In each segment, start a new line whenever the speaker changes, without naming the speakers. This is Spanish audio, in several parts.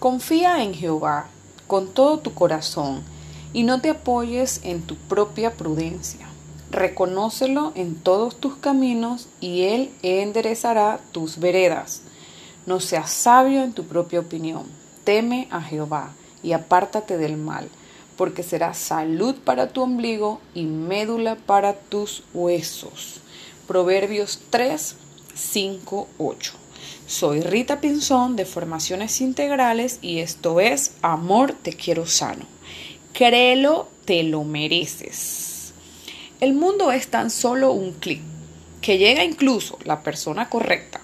Confía en Jehová con todo tu corazón y no te apoyes en tu propia prudencia. Reconócelo en todos tus caminos y Él enderezará tus veredas. No seas sabio en tu propia opinión. Teme a Jehová y apártate del mal, porque será salud para tu ombligo y médula para tus huesos. Proverbios 3, 5, 8. Soy Rita Pinzón de Formaciones Integrales y esto es Amor Te Quiero Sano. Créelo, te lo mereces. El mundo es tan solo un clic, que llega incluso la persona correcta,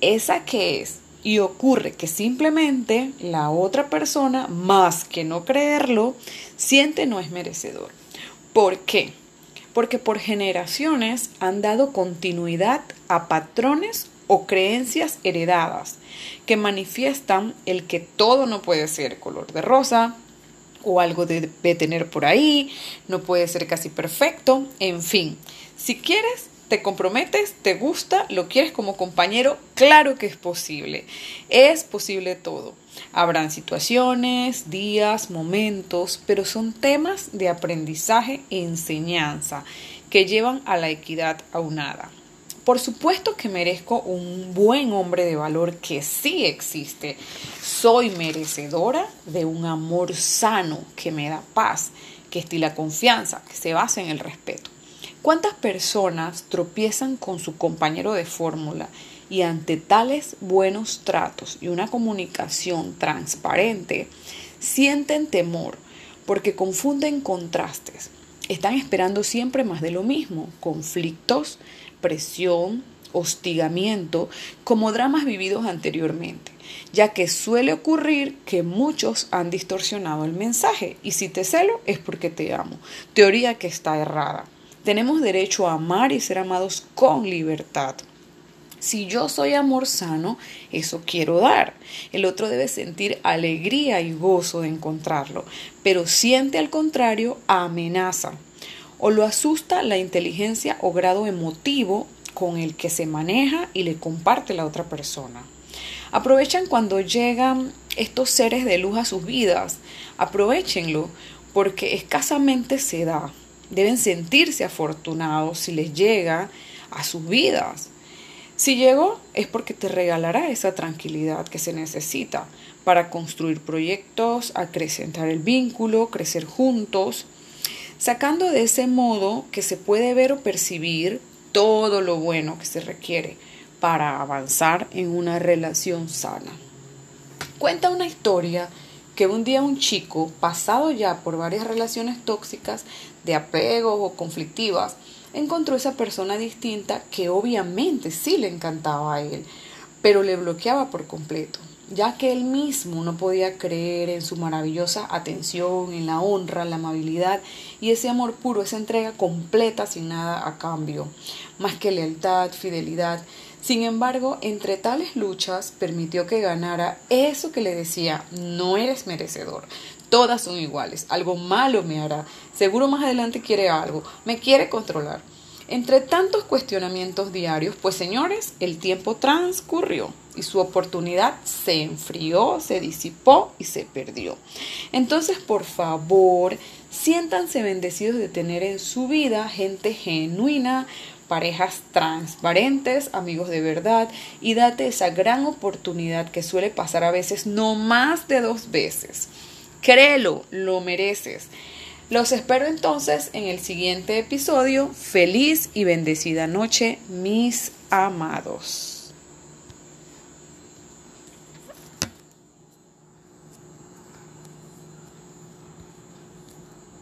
esa que es, y ocurre que simplemente la otra persona, más que no creerlo, siente no es merecedor. ¿Por qué? Porque por generaciones han dado continuidad a patrones o creencias heredadas que manifiestan el que todo no puede ser color de rosa o algo debe tener por ahí, no puede ser casi perfecto, en fin, si quieres te comprometes, te gusta, lo quieres como compañero, claro que es posible. Es posible todo. Habrán situaciones, días, momentos, pero son temas de aprendizaje e enseñanza que llevan a la equidad aunada. Por supuesto que merezco un buen hombre de valor que sí existe. Soy merecedora de un amor sano que me da paz, que estila confianza, que se basa en el respeto. ¿Cuántas personas tropiezan con su compañero de fórmula y ante tales buenos tratos y una comunicación transparente sienten temor porque confunden contrastes? Están esperando siempre más de lo mismo, conflictos, presión, hostigamiento, como dramas vividos anteriormente, ya que suele ocurrir que muchos han distorsionado el mensaje y si te celo es porque te amo, teoría que está errada. Tenemos derecho a amar y ser amados con libertad. Si yo soy amor sano, eso quiero dar. El otro debe sentir alegría y gozo de encontrarlo, pero siente al contrario amenaza, o lo asusta la inteligencia o grado emotivo con el que se maneja y le comparte la otra persona. Aprovechan cuando llegan estos seres de luz a sus vidas, aprovechenlo porque escasamente se da. Deben sentirse afortunados si les llega a sus vidas. Si llegó es porque te regalará esa tranquilidad que se necesita para construir proyectos, acrecentar el vínculo, crecer juntos sacando de ese modo que se puede ver o percibir todo lo bueno que se requiere para avanzar en una relación sana. Cuenta una historia que un día un chico, pasado ya por varias relaciones tóxicas, de apego o conflictivas, encontró esa persona distinta que obviamente sí le encantaba a él, pero le bloqueaba por completo ya que él mismo no podía creer en su maravillosa atención, en la honra, la amabilidad y ese amor puro, esa entrega completa sin nada a cambio, más que lealtad, fidelidad. Sin embargo, entre tales luchas permitió que ganara eso que le decía, no eres merecedor, todas son iguales, algo malo me hará, seguro más adelante quiere algo, me quiere controlar. Entre tantos cuestionamientos diarios, pues señores, el tiempo transcurrió y su oportunidad se enfrió, se disipó y se perdió. Entonces, por favor, siéntanse bendecidos de tener en su vida gente genuina, parejas transparentes, amigos de verdad y date esa gran oportunidad que suele pasar a veces no más de dos veces. Créelo, lo mereces. Los espero entonces en el siguiente episodio. Feliz y bendecida noche, mis amados.